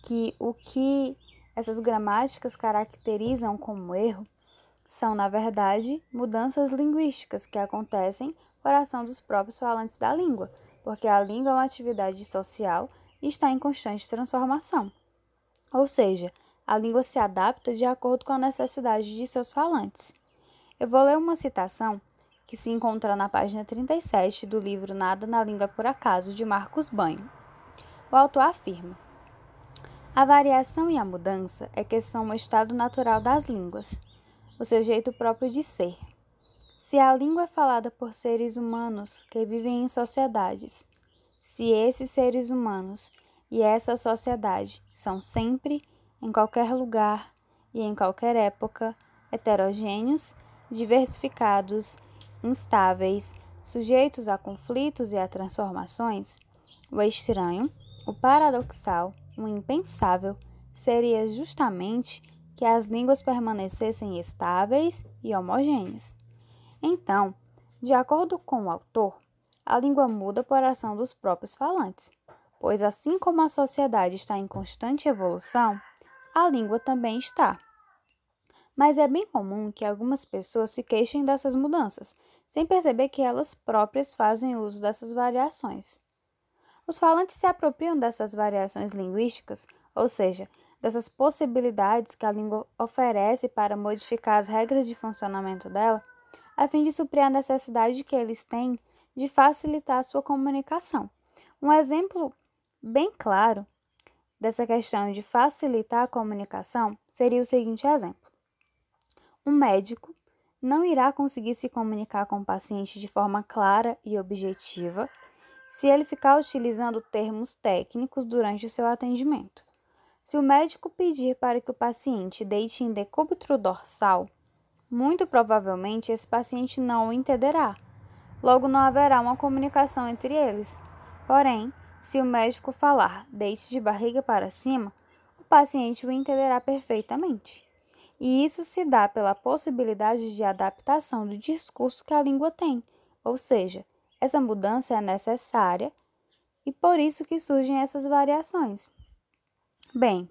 que o que essas gramáticas caracterizam como erro são, na verdade, mudanças linguísticas que acontecem por ação dos próprios falantes da língua, porque a língua é uma atividade social e está em constante transformação. Ou seja, a língua se adapta de acordo com a necessidade de seus falantes. Eu vou ler uma citação que se encontra na página 37 do livro Nada na Língua por Acaso, de Marcos Banho. O autor afirma: A variação e a mudança é que são o estado natural das línguas, o seu jeito próprio de ser. Se a língua é falada por seres humanos que vivem em sociedades, se esses seres humanos e essa sociedade são sempre, em qualquer lugar e em qualquer época, heterogêneos, diversificados, instáveis, sujeitos a conflitos e a transformações, o estranho, o paradoxal, o impensável seria justamente que as línguas permanecessem estáveis e homogêneas. Então, de acordo com o autor, a língua muda por ação dos próprios falantes, pois assim como a sociedade está em constante evolução, a língua também está mas é bem comum que algumas pessoas se queixem dessas mudanças, sem perceber que elas próprias fazem uso dessas variações. Os falantes se apropriam dessas variações linguísticas, ou seja, dessas possibilidades que a língua oferece para modificar as regras de funcionamento dela, a fim de suprir a necessidade que eles têm de facilitar a sua comunicação. Um exemplo bem claro dessa questão de facilitar a comunicação seria o seguinte exemplo. Um médico não irá conseguir se comunicar com o paciente de forma clara e objetiva se ele ficar utilizando termos técnicos durante o seu atendimento. Se o médico pedir para que o paciente deite em decúbito dorsal, muito provavelmente esse paciente não o entenderá. Logo, não haverá uma comunicação entre eles. Porém, se o médico falar deite de barriga para cima, o paciente o entenderá perfeitamente. E isso se dá pela possibilidade de adaptação do discurso que a língua tem, ou seja, essa mudança é necessária e por isso que surgem essas variações. Bem,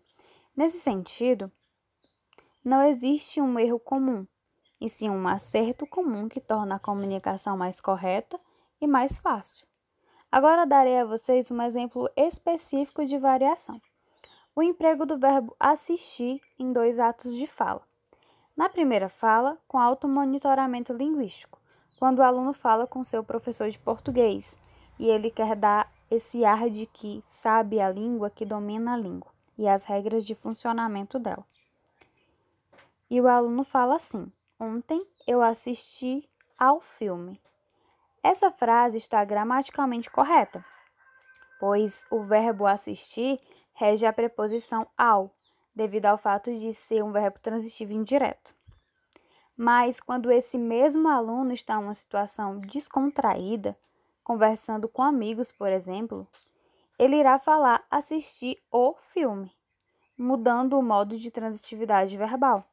nesse sentido, não existe um erro comum, e sim um acerto comum que torna a comunicação mais correta e mais fácil. Agora darei a vocês um exemplo específico de variação o emprego do verbo assistir em dois atos de fala. Na primeira fala, com automonitoramento linguístico, quando o aluno fala com seu professor de português e ele quer dar esse ar de que sabe a língua, que domina a língua e as regras de funcionamento dela. E o aluno fala assim: Ontem eu assisti ao filme. Essa frase está gramaticalmente correta, pois o verbo assistir rege a preposição ao, devido ao fato de ser um verbo transitivo indireto. Mas quando esse mesmo aluno está em uma situação descontraída, conversando com amigos, por exemplo, ele irá falar assistir o filme, mudando o modo de transitividade verbal.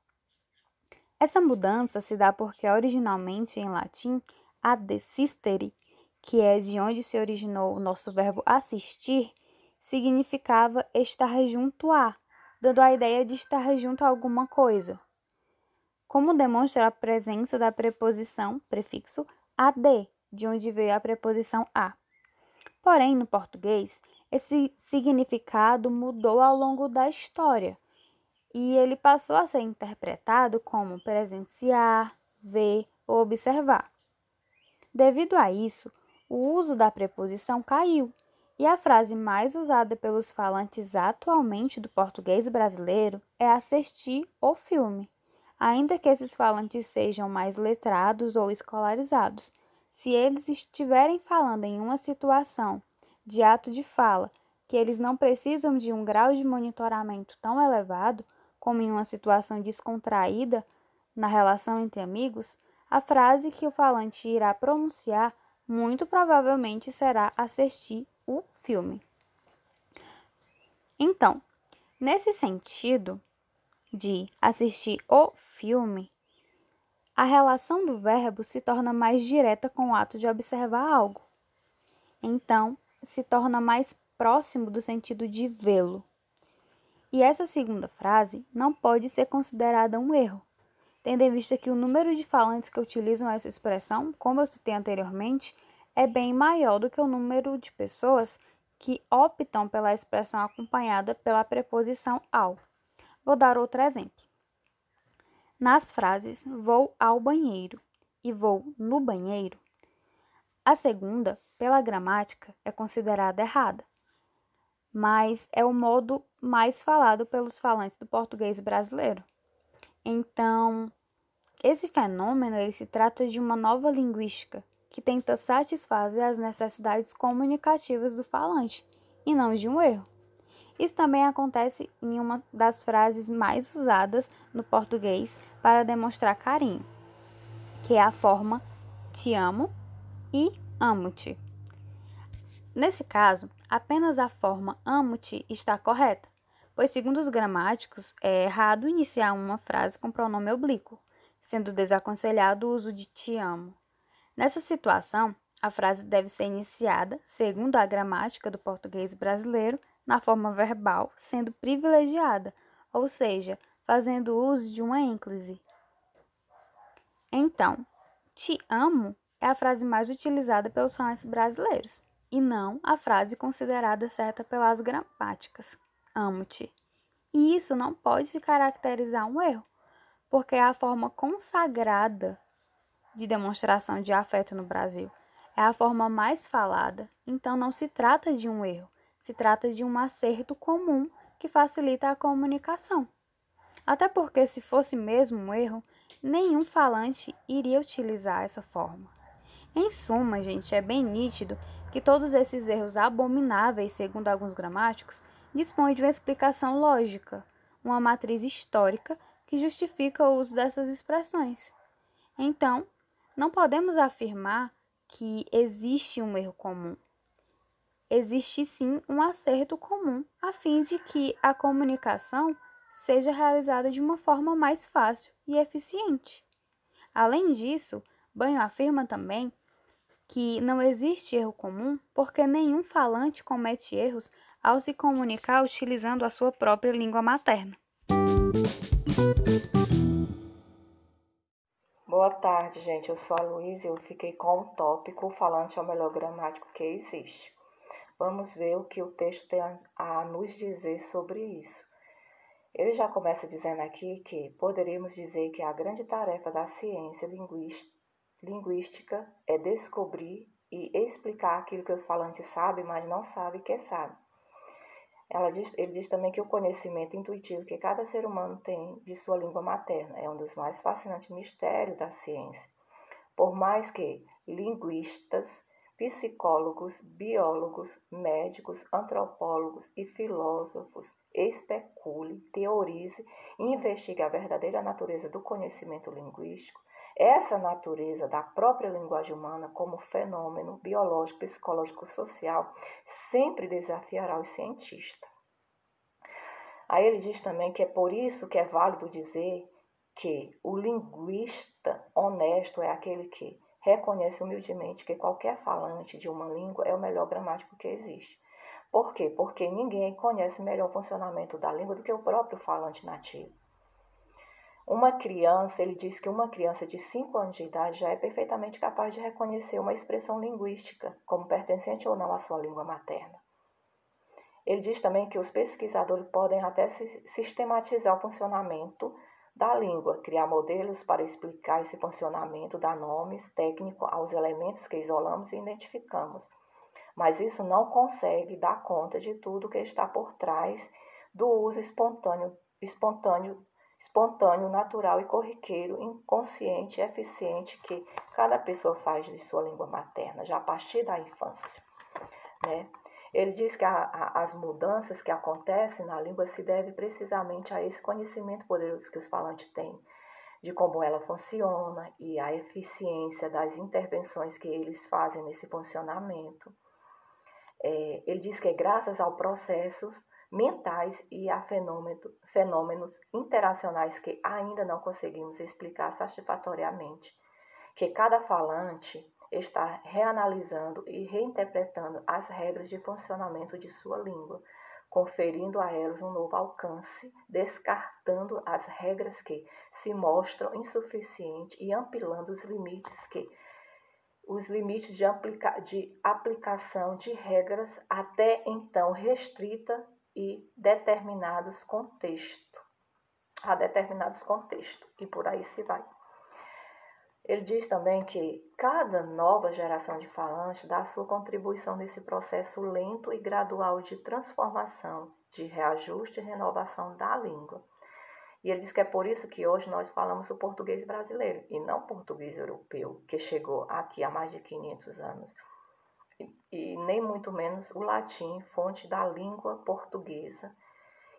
Essa mudança se dá porque originalmente em latim a desistere, que é de onde se originou o nosso verbo assistir, significava estar junto a, dando a ideia de estar junto a alguma coisa. Como demonstra a presença da preposição prefixo ad, de onde veio a preposição a. Porém, no português, esse significado mudou ao longo da história e ele passou a ser interpretado como presenciar, ver ou observar. Devido a isso, o uso da preposição caiu e a frase mais usada pelos falantes atualmente do português brasileiro é assistir o filme, ainda que esses falantes sejam mais letrados ou escolarizados. Se eles estiverem falando em uma situação de ato de fala que eles não precisam de um grau de monitoramento tão elevado, como em uma situação descontraída na relação entre amigos, a frase que o falante irá pronunciar muito provavelmente será assistir o filme. Então, nesse sentido de assistir o filme, a relação do verbo se torna mais direta com o ato de observar algo. Então, se torna mais próximo do sentido de vê-lo. E essa segunda frase não pode ser considerada um erro, tendo em vista que o número de falantes que utilizam essa expressão, como eu citei anteriormente, é bem maior do que o número de pessoas que optam pela expressão acompanhada pela preposição ao. Vou dar outro exemplo. Nas frases vou ao banheiro e vou no banheiro, a segunda, pela gramática, é considerada errada, mas é o modo mais falado pelos falantes do português brasileiro. Então, esse fenômeno ele se trata de uma nova linguística que tenta satisfazer as necessidades comunicativas do falante e não de um erro. Isso também acontece em uma das frases mais usadas no português para demonstrar carinho, que é a forma te amo e amo-te. Nesse caso, apenas a forma amo-te está correta, pois, segundo os gramáticos, é errado iniciar uma frase com pronome oblíquo, sendo desaconselhado o uso de te amo. Nessa situação, a frase deve ser iniciada, segundo a gramática do português brasileiro, na forma verbal, sendo privilegiada, ou seja, fazendo uso de uma ênclise. Então, te amo é a frase mais utilizada pelos falantes brasileiros e não a frase considerada certa pelas gramáticas. Amo-te. E isso não pode se caracterizar um erro, porque é a forma consagrada de demonstração de afeto no Brasil. É a forma mais falada, então não se trata de um erro, se trata de um acerto comum que facilita a comunicação. Até porque, se fosse mesmo um erro, nenhum falante iria utilizar essa forma. Em suma, gente, é bem nítido que todos esses erros abomináveis, segundo alguns gramáticos, dispõem de uma explicação lógica, uma matriz histórica que justifica o uso dessas expressões. Então, não podemos afirmar que existe um erro comum. Existe sim um acerto comum, a fim de que a comunicação seja realizada de uma forma mais fácil e eficiente. Além disso, Banho afirma também que não existe erro comum porque nenhum falante comete erros ao se comunicar utilizando a sua própria língua materna. Boa tarde, gente. Eu sou a Luísa e eu fiquei com o tópico falante é o melhor gramático que existe. Vamos ver o que o texto tem a nos dizer sobre isso. Ele já começa dizendo aqui que poderíamos dizer que a grande tarefa da ciência linguística Linguística é descobrir e explicar aquilo que os falantes sabem, mas não sabem que sabe. Ela diz, ele diz também que o conhecimento intuitivo que cada ser humano tem de sua língua materna é um dos mais fascinantes mistérios da ciência. Por mais que linguistas psicólogos, biólogos, médicos, antropólogos e filósofos especule, teorize e investigue a verdadeira natureza do conhecimento linguístico, essa natureza da própria linguagem humana como fenômeno biológico, psicológico, social, sempre desafiará os cientistas. Aí ele diz também que é por isso que é válido dizer que o linguista honesto é aquele que reconhece humildemente que qualquer falante de uma língua é o melhor gramático que existe. Por quê? Porque ninguém conhece melhor o funcionamento da língua do que o próprio falante nativo. Uma criança, ele diz que uma criança de 5 anos de idade já é perfeitamente capaz de reconhecer uma expressão linguística como pertencente ou não à sua língua materna. Ele diz também que os pesquisadores podem até sistematizar o funcionamento da língua, criar modelos para explicar esse funcionamento, dar nomes técnicos aos elementos que isolamos e identificamos. Mas isso não consegue dar conta de tudo que está por trás do uso espontâneo, espontâneo, espontâneo, natural e corriqueiro, inconsciente eficiente que cada pessoa faz de sua língua materna, já a partir da infância. Né? Ele diz que a, a, as mudanças que acontecem na língua se devem precisamente a esse conhecimento poderoso que os falantes têm de como ela funciona e a eficiência das intervenções que eles fazem nesse funcionamento. É, ele diz que é graças aos processos mentais e a fenômeno, fenômenos interacionais que ainda não conseguimos explicar satisfatoriamente, que cada falante está reanalisando e reinterpretando as regras de funcionamento de sua língua, conferindo a elas um novo alcance, descartando as regras que se mostram insuficientes e ampliando os limites que os limites de, aplica, de aplicação de regras até então restrita e determinados contextos, a determinados contextos, e por aí se vai. Ele diz também que cada nova geração de falantes dá sua contribuição nesse processo lento e gradual de transformação, de reajuste e renovação da língua. E ele diz que é por isso que hoje nós falamos o português brasileiro e não o português europeu, que chegou aqui há mais de 500 anos. E, nem muito menos o latim, fonte da língua portuguesa,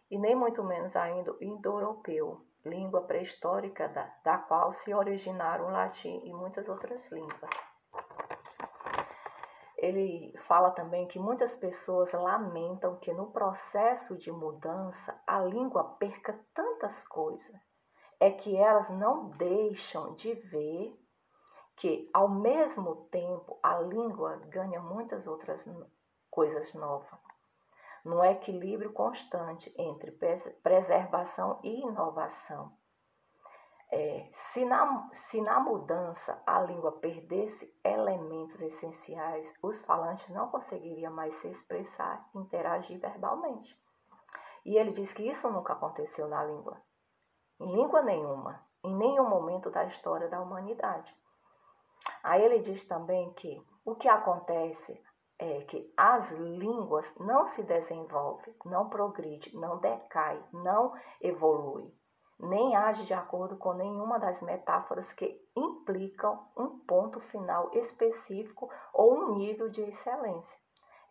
e nem muito menos ainda o indo-europeu, língua pré-histórica da, da qual se originaram o latim e muitas outras línguas. Ele fala também que muitas pessoas lamentam que no processo de mudança a língua perca tantas coisas. É que elas não deixam de ver que, ao mesmo tempo, a língua ganha muitas outras coisas novas num equilíbrio constante entre preservação e inovação. É, se, na, se na mudança a língua perdesse elementos essenciais, os falantes não conseguiriam mais se expressar interagir verbalmente. E ele diz que isso nunca aconteceu na língua, em língua nenhuma, em nenhum momento da história da humanidade. Aí ele diz também que o que acontece é que as línguas não se desenvolvem, não progride, não decai, não evolui, nem age de acordo com nenhuma das metáforas que implicam um ponto final específico ou um nível de excelência.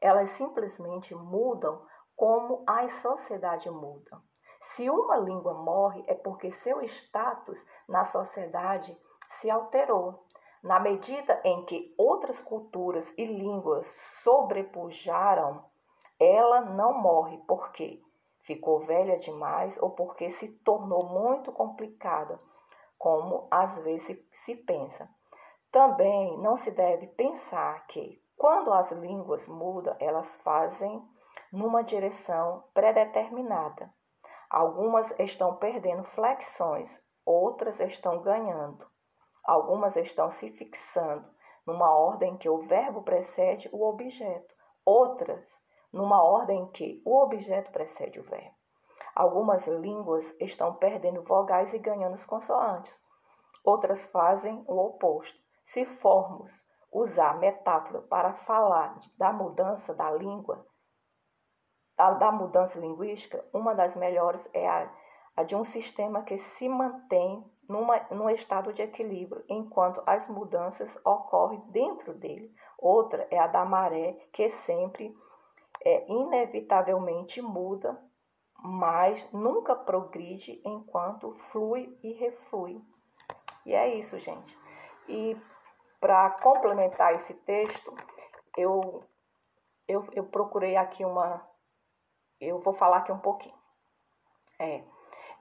Elas simplesmente mudam como as sociedades mudam. Se uma língua morre, é porque seu status na sociedade se alterou. Na medida em que outras culturas e línguas sobrepujaram, ela não morre porque ficou velha demais ou porque se tornou muito complicada, como às vezes se pensa. Também não se deve pensar que, quando as línguas mudam, elas fazem numa direção predeterminada. Algumas estão perdendo flexões, outras estão ganhando. Algumas estão se fixando numa ordem que o verbo precede o objeto, outras numa ordem que o objeto precede o verbo. Algumas línguas estão perdendo vogais e ganhando as consoantes. Outras fazem o oposto. Se formos usar metáfora para falar da mudança da língua, da, da mudança linguística, uma das melhores é a, a de um sistema que se mantém numa, num estado de equilíbrio, enquanto as mudanças ocorrem dentro dele, Outra é a da maré, que sempre é inevitavelmente muda, mas nunca progride enquanto flui e reflui. E é isso, gente. E para complementar esse texto, eu, eu, eu procurei aqui uma. Eu vou falar aqui um pouquinho. É,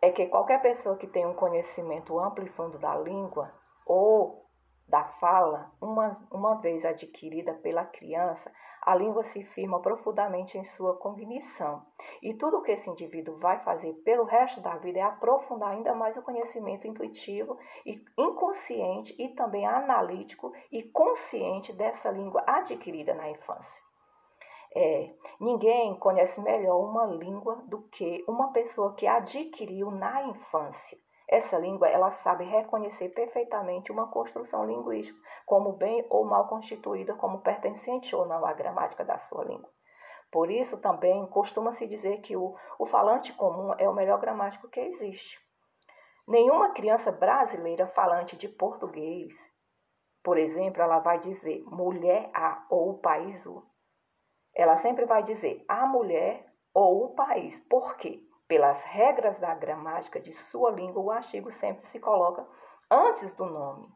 é que qualquer pessoa que tem um conhecimento amplo e fundo da língua ou da fala, uma, uma vez adquirida pela criança, a língua se firma profundamente em sua cognição. E tudo o que esse indivíduo vai fazer pelo resto da vida é aprofundar ainda mais o conhecimento intuitivo e inconsciente e também analítico e consciente dessa língua adquirida na infância. É, ninguém conhece melhor uma língua do que uma pessoa que adquiriu na infância. Essa língua, ela sabe reconhecer perfeitamente uma construção linguística como bem ou mal constituída, como pertencente ou não à gramática da sua língua. Por isso, também costuma-se dizer que o, o falante comum é o melhor gramático que existe. Nenhuma criança brasileira falante de português, por exemplo, ela vai dizer mulher A ou o país U. Ela sempre vai dizer a mulher ou o país. Por quê? Pelas regras da gramática de sua língua, o artigo sempre se coloca antes do nome.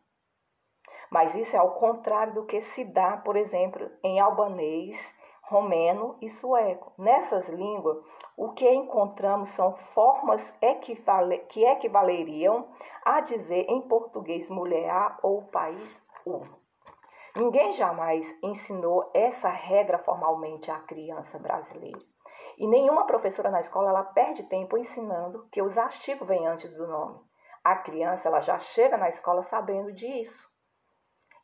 Mas isso é ao contrário do que se dá, por exemplo, em albanês, romeno e sueco. Nessas línguas, o que encontramos são formas equivale que equivaleriam a dizer em português mulher A ou país U. Ninguém jamais ensinou essa regra formalmente à criança brasileira. E nenhuma professora na escola ela perde tempo ensinando que os artigos vêm antes do nome. A criança ela já chega na escola sabendo disso.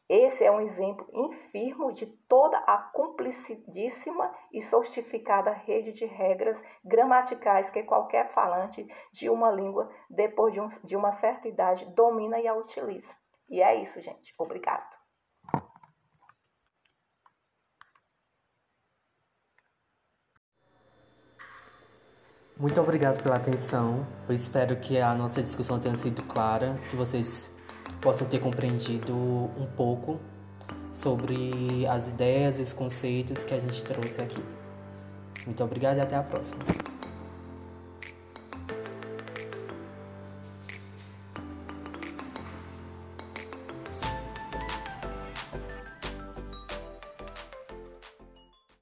Esse é um exemplo infirmo de toda a cumplicidíssima e sofisticada rede de regras gramaticais que qualquer falante de uma língua, depois de, um, de uma certa idade, domina e a utiliza. E é isso, gente. Obrigado. Muito obrigado pela atenção. Eu espero que a nossa discussão tenha sido clara, que vocês possam ter compreendido um pouco sobre as ideias e os conceitos que a gente trouxe aqui. Muito obrigado e até a próxima.